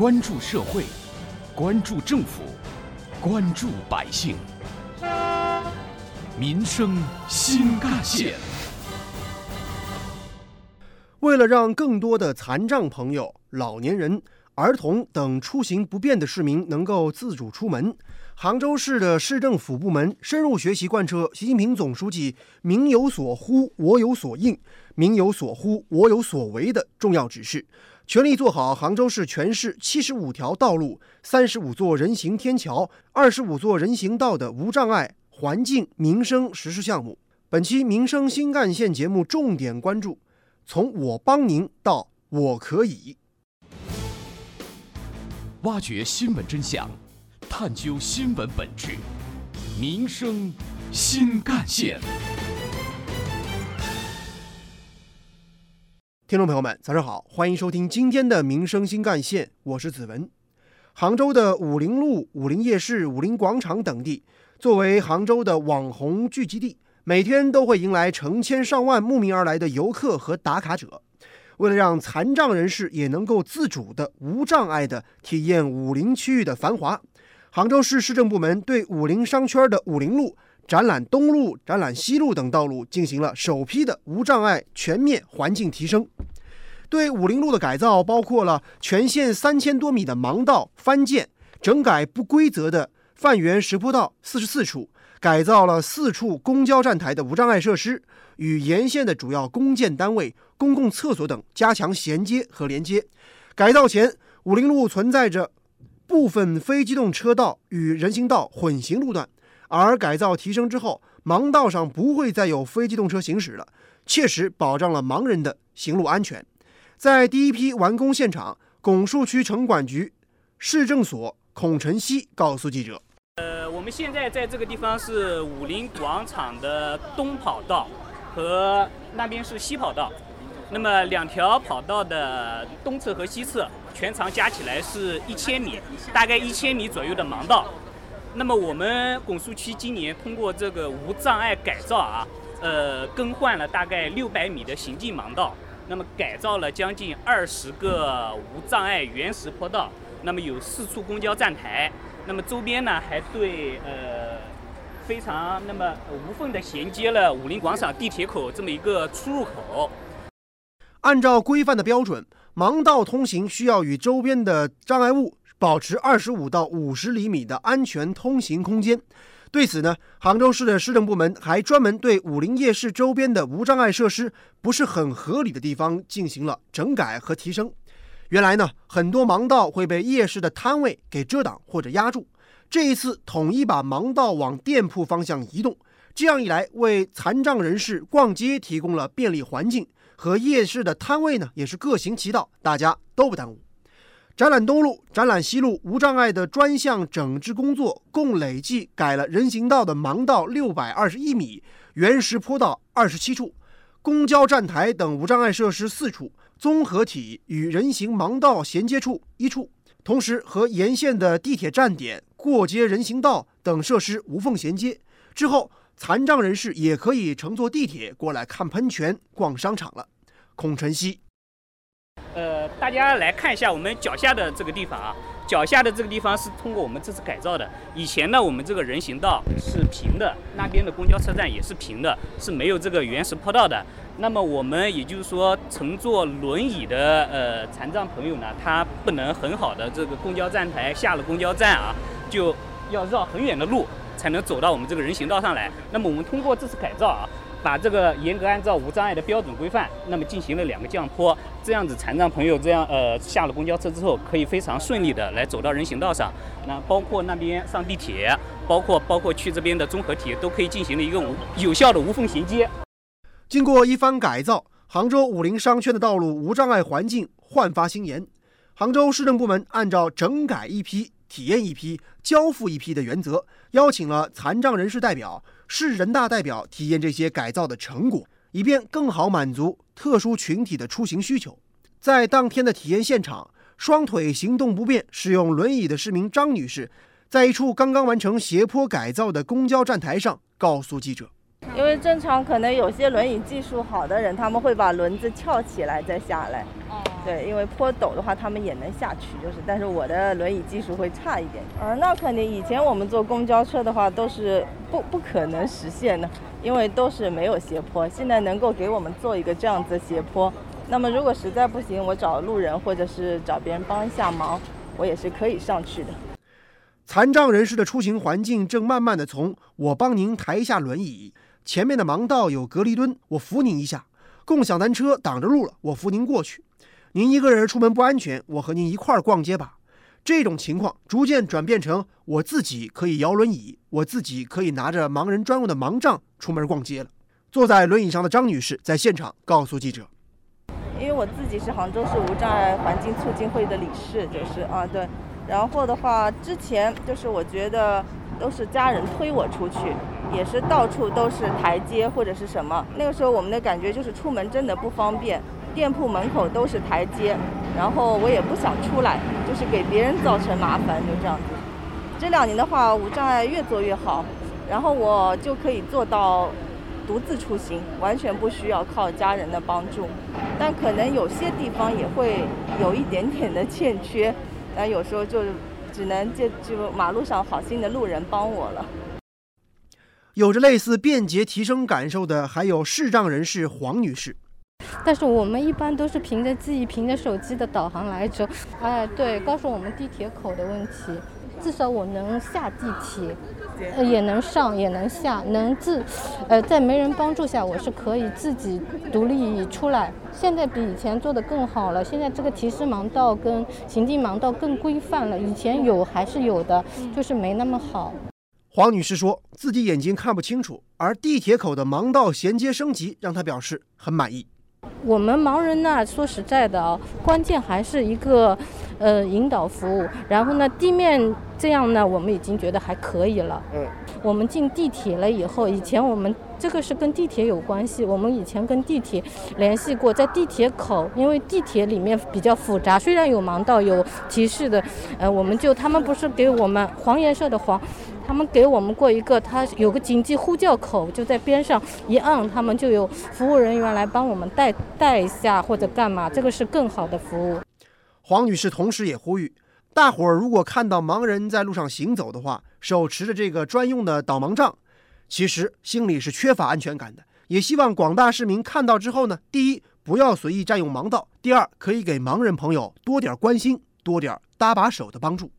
关注社会，关注政府，关注百姓，民生新干线。为了让更多的残障朋友、老年人、儿童等出行不便的市民能够自主出门，杭州市的市政府部门深入学习贯彻习近平总书记“民有所呼，我有所应；民有所呼，我有所为”的重要指示，全力做好杭州市全市七十五条道路、三十五座人行天桥、二十五座人行道的无障碍环境民生实施项目。本期民生新干线节目重点关注。从我帮您到我可以，挖掘新闻真相，探究新闻本质，民生新干线。听众朋友们，早上好，欢迎收听今天的民生新干线，我是子文。杭州的武林路、武林夜市、武林广场等地，作为杭州的网红聚集地。每天都会迎来成千上万慕名而来的游客和打卡者。为了让残障人士也能够自主的、无障碍的体验武林区域的繁华，杭州市市政部门对武林商圈的武林路、展览东路、展览西路等道路进行了首批的无障碍全面环境提升。对武林路的改造包括了全线三千多米的盲道翻建、整改不规则的泛圆石坡道四十四处。改造了四处公交站台的无障碍设施，与沿线的主要公建单位、公共厕所等加强衔接和连接。改造前，武林路存在着部分非机动车道与人行道混行路段，而改造提升之后，盲道上不会再有非机动车行驶了，切实保障了盲人的行路安全。在第一批完工现场，拱墅区城管局市政所孔晨曦告诉记者。呃我们现在在这个地方是武林广场的东跑道，和那边是西跑道。那么两条跑道的东侧和西侧全长加起来是一千米，大概一千米左右的盲道。那么我们拱墅区今年通过这个无障碍改造啊，呃，更换了大概六百米的行进盲道，那么改造了将近二十个无障碍原石坡道，那么有四处公交站台。那么周边呢，还对呃非常那么无缝的衔接了武林广场地铁口这么一个出入口。按照规范的标准，盲道通行需要与周边的障碍物保持二十五到五十厘米的安全通行空间。对此呢，杭州市的市政部门还专门对武林夜市周边的无障碍设施不是很合理的地方进行了整改和提升。原来呢，很多盲道会被夜市的摊位给遮挡或者压住。这一次统一把盲道往店铺方向移动，这样一来，为残障人士逛街提供了便利环境，和夜市的摊位呢也是各行其道，大家都不耽误。展览东路、展览西路无障碍的专项整治工作，共累计改了人行道的盲道六百二十一米，原石坡道二十七处，公交站台等无障碍设施四处。综合体与人行盲道衔接处一处，同时和沿线的地铁站点、过街人行道等设施无缝衔接。之后，残障人士也可以乘坐地铁过来看喷泉、逛商场了。孔晨曦，呃，大家来看一下我们脚下的这个地方啊。脚下的这个地方是通过我们这次改造的。以前呢，我们这个人行道是平的，那边的公交车站也是平的，是没有这个原石坡道的。那么我们也就是说，乘坐轮椅的呃残障朋友呢，他不能很好的这个公交站台下了公交站啊，就要绕很远的路才能走到我们这个人行道上来。那么我们通过这次改造啊。把这个严格按照无障碍的标准规范，那么进行了两个降坡，这样子残障朋友这样呃下了公交车之后，可以非常顺利的来走到人行道上。那包括那边上地铁，包括包括去这边的综合体，都可以进行了一个无有效的无缝衔接。经过一番改造，杭州武林商圈的道路无障碍环境焕发新颜。杭州市政部门按照整改一批。体验一批，交付一批的原则，邀请了残障人士代表、市人大代表体验这些改造的成果，以便更好满足特殊群体的出行需求。在当天的体验现场，双腿行动不便、使用轮椅的市民张女士，在一处刚刚完成斜坡改造的公交站台上，告诉记者：“因为正常可能有些轮椅技术好的人，他们会把轮子翘起来再下来。对，因为坡陡的话，他们也能下去，就是，但是我的轮椅技术会差一点。嗯，那肯定，以前我们坐公交车的话，都是不不可能实现的，因为都是没有斜坡。现在能够给我们做一个这样子斜坡，那么如果实在不行，我找路人或者是找别人帮一下忙，我也是可以上去的。残障人士的出行环境正慢慢的从我帮您抬一下轮椅，前面的盲道有隔离墩，我扶您一下；共享单车挡着路了，我扶您过去。您一个人出门不安全，我和您一块儿逛街吧。这种情况逐渐转变成我自己可以摇轮椅，我自己可以拿着盲人专用的盲杖出门逛街了。坐在轮椅上的张女士在现场告诉记者：“因为我自己是杭州市无障碍环境促进会的理事，就是啊对。然后的话，之前就是我觉得都是家人推我出去，也是到处都是台阶或者是什么。那个时候我们的感觉就是出门真的不方便。”店铺门口都是台阶，然后我也不想出来，就是给别人造成麻烦，就这样子。这两年的话，无障碍越做越好，然后我就可以做到独自出行，完全不需要靠家人的帮助。但可能有些地方也会有一点点的欠缺，那有时候就只能借就马路上好心的路人帮我了。有着类似便捷提升感受的，还有视障人士黄女士。但是我们一般都是凭着记忆、凭着手机的导航来走。哎，对，告诉我们地铁口的问题，至少我能下地铁，呃，也能上，也能下，能自，呃，在没人帮助下，我是可以自己独立出来。现在比以前做的更好了，现在这个提示盲道跟行进盲道更规范了。以前有还是有的，就是没那么好。黄女士说自己眼睛看不清楚，而地铁口的盲道衔接升级让她表示很满意。我们盲人呢，说实在的啊，关键还是一个，呃，引导服务。然后呢，地面这样呢，我们已经觉得还可以了。嗯。我们进地铁了以后，以前我们这个是跟地铁有关系。我们以前跟地铁联系过，在地铁口，因为地铁里面比较复杂，虽然有盲道有提示的，呃，我们就他们不是给我们黄颜色的黄。他们给我们过一个，他有个紧急呼叫口，就在边上一按，他们就有服务人员来帮我们带带一下或者干嘛，这个是更好的服务。黄女士同时也呼吁，大伙儿如果看到盲人在路上行走的话，手持着这个专用的导盲杖，其实心里是缺乏安全感的。也希望广大市民看到之后呢，第一不要随意占用盲道，第二可以给盲人朋友多点关心，多点搭把手的帮助。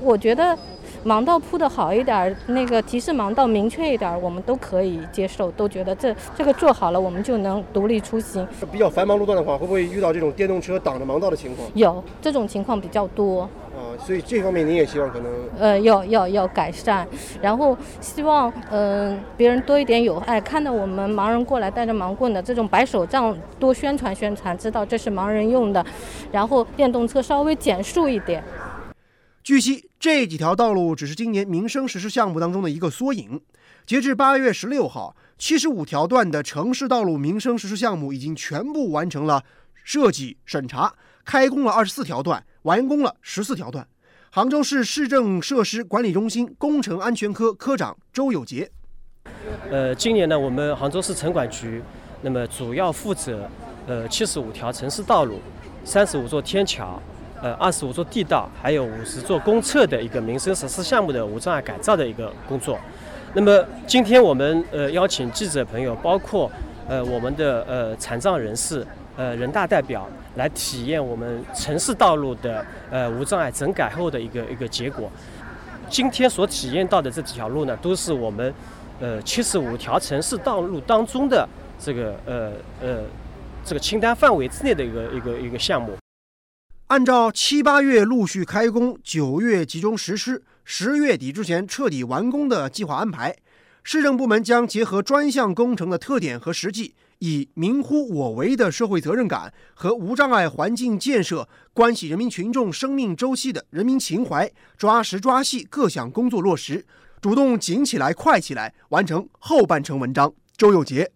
我觉得。盲道铺的好一点，那个提示盲道明确一点，我们都可以接受，都觉得这这个做好了，我们就能独立出行。比较繁忙路段的话，会不会遇到这种电动车挡着盲道的情况？有这种情况比较多。啊，所以这方面您也希望可能呃要要要改善，然后希望嗯别人多一点友爱，看到我们盲人过来带着盲棍的这种白手杖，多宣传宣传，知道这是盲人用的，然后电动车稍微减速一点。据悉，这几条道路只是今年民生实施项目当中的一个缩影。截至八月十六号，七十五条段的城市道路民生实施项目已经全部完成了设计审查，开工了二十四条段，完工了十四条段。杭州市市政设施管理中心工程安全科科长周有杰：呃，今年呢，我们杭州市城管局那么主要负责呃七十五条城市道路，三十五座天桥。呃，二十五座地道，还有五十座公厕的一个民生实施项目的无障碍改造的一个工作。那么今天我们呃邀请记者朋友，包括呃我们的呃残障人士、呃人大代表来体验我们城市道路的呃无障碍整改后的一个一个结果。今天所体验到的这几条路呢，都是我们呃七十五条城市道路当中的这个呃呃这个清单范围之内的一个一个一个项目。按照七八月陆续开工，九月集中实施，十月底之前彻底完工的计划安排，市政部门将结合专项工程的特点和实际，以“民乎我为”的社会责任感和无障碍环境建设关系人民群众生命周期的人民情怀，抓实抓细各项工作落实，主动紧起来、快起来，完成后半程文章。周有杰，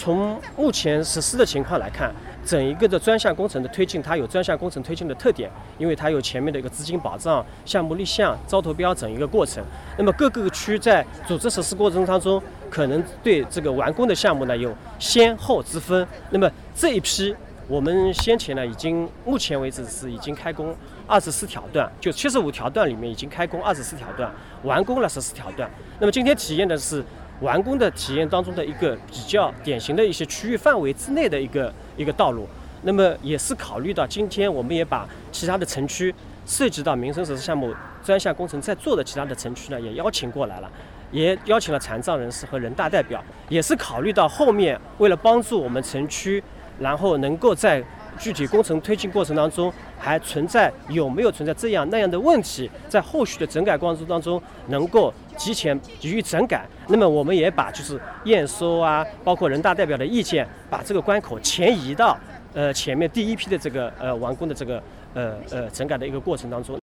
从目前实施的情况来看。整一个的专项工程的推进，它有专项工程推进的特点，因为它有前面的一个资金保障、项目立项、招投标整一个过程。那么各个区在组织实施过程当中，可能对这个完工的项目呢有先后之分。那么这一批，我们先前呢已经目前为止是已经开工二十四条段，就七十五条段里面已经开工二十四条段，完工了十四条段。那么今天体验的是。完工的体验当中的一个比较典型的一些区域范围之内的一个一个道路，那么也是考虑到今天我们也把其他的城区涉及到民生设施项目专项工程在做的其他的城区呢也邀请过来了，也邀请了残障人士和人大代表，也是考虑到后面为了帮助我们城区，然后能够在。具体工程推进过程当中还存在有没有存在这样那样的问题，在后续的整改过程当中能够提前予以整改。那么我们也把就是验收啊，包括人大代表的意见，把这个关口前移到呃前面第一批的这个呃完工的这个呃呃整改的一个过程当中。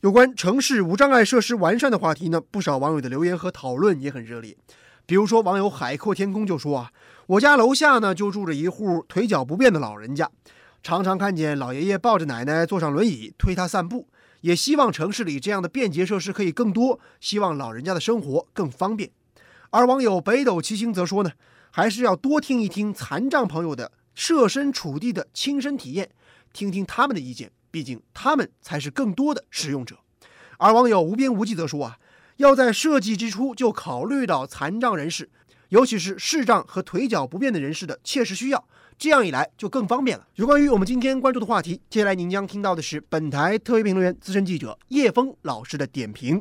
有关城市无障碍设施完善的话题呢，不少网友的留言和讨论也很热烈。比如说网友海阔天空就说啊。我家楼下呢，就住着一户腿脚不便的老人家，常常看见老爷爷抱着奶奶坐上轮椅推他散步。也希望城市里这样的便捷设施可以更多，希望老人家的生活更方便。而网友北斗七星则说呢，还是要多听一听残障朋友的设身处地的亲身体验，听听他们的意见，毕竟他们才是更多的使用者。而网友无边无际则说啊，要在设计之初就考虑到残障人士。尤其是视障和腿脚不便的人士的切实需要，这样一来就更方便了。有关于我们今天关注的话题，接下来您将听到的是本台特约评论员、资深记者叶峰老师的点评。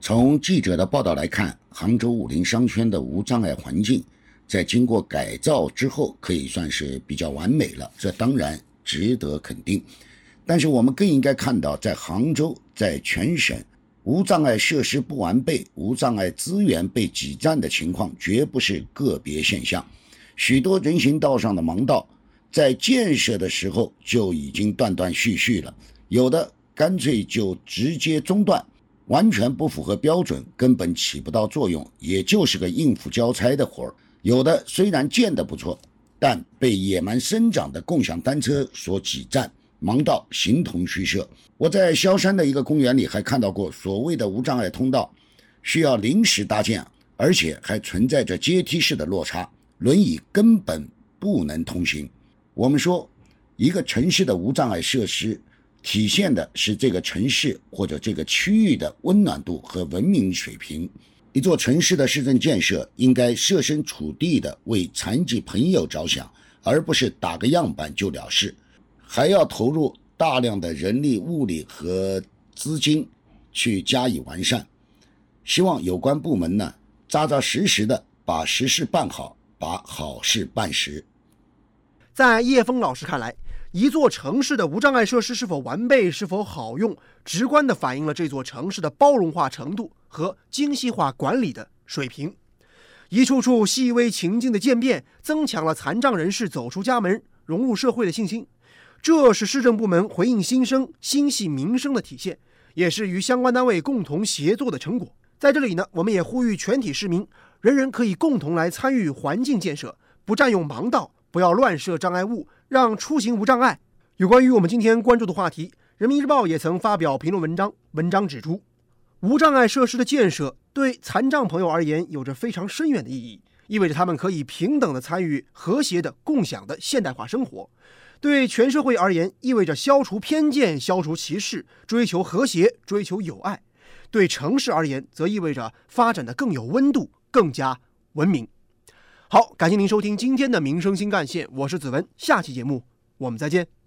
从记者的报道来看，杭州武林商圈的无障碍环境在经过改造之后，可以算是比较完美了，这当然值得肯定。但是我们更应该看到，在杭州，在全省。无障碍设施不完备、无障碍资源被挤占的情况绝不是个别现象。许多人行道上的盲道在建设的时候就已经断断续续了，有的干脆就直接中断，完全不符合标准，根本起不到作用，也就是个应付交差的活儿。有的虽然建得不错，但被野蛮生长的共享单车所挤占。盲道形同虚设。我在萧山的一个公园里还看到过所谓的无障碍通道，需要临时搭建，而且还存在着阶梯式的落差，轮椅根本不能通行。我们说，一个城市的无障碍设施，体现的是这个城市或者这个区域的温暖度和文明水平。一座城市的市政建设应该设身处地的为残疾朋友着想，而不是打个样板就了事。还要投入大量的人力、物力和资金去加以完善。希望有关部门呢，扎扎实实的把实事办好，把好事办实。在叶峰老师看来，一座城市的无障碍设施是否完备、是否好用，直观地反映了这座城市的包容化程度和精细化管理的水平。一处处细微情境的渐变，增强了残障人士走出家门、融入社会的信心。这是市政部门回应新生、心系民生的体现，也是与相关单位共同协作的成果。在这里呢，我们也呼吁全体市民，人人可以共同来参与环境建设，不占用盲道，不要乱设障碍物，让出行无障碍。有关于我们今天关注的话题，《人民日报》也曾发表评论文章，文章指出，无障碍设施的建设对残障朋友而言有着非常深远的意义，意味着他们可以平等的参与和谐的共享的现代化生活。对全社会而言，意味着消除偏见、消除歧视、追求和谐、追求友爱；对城市而言，则意味着发展的更有温度、更加文明。好，感谢您收听今天的《民生新干线》，我是子文，下期节目我们再见。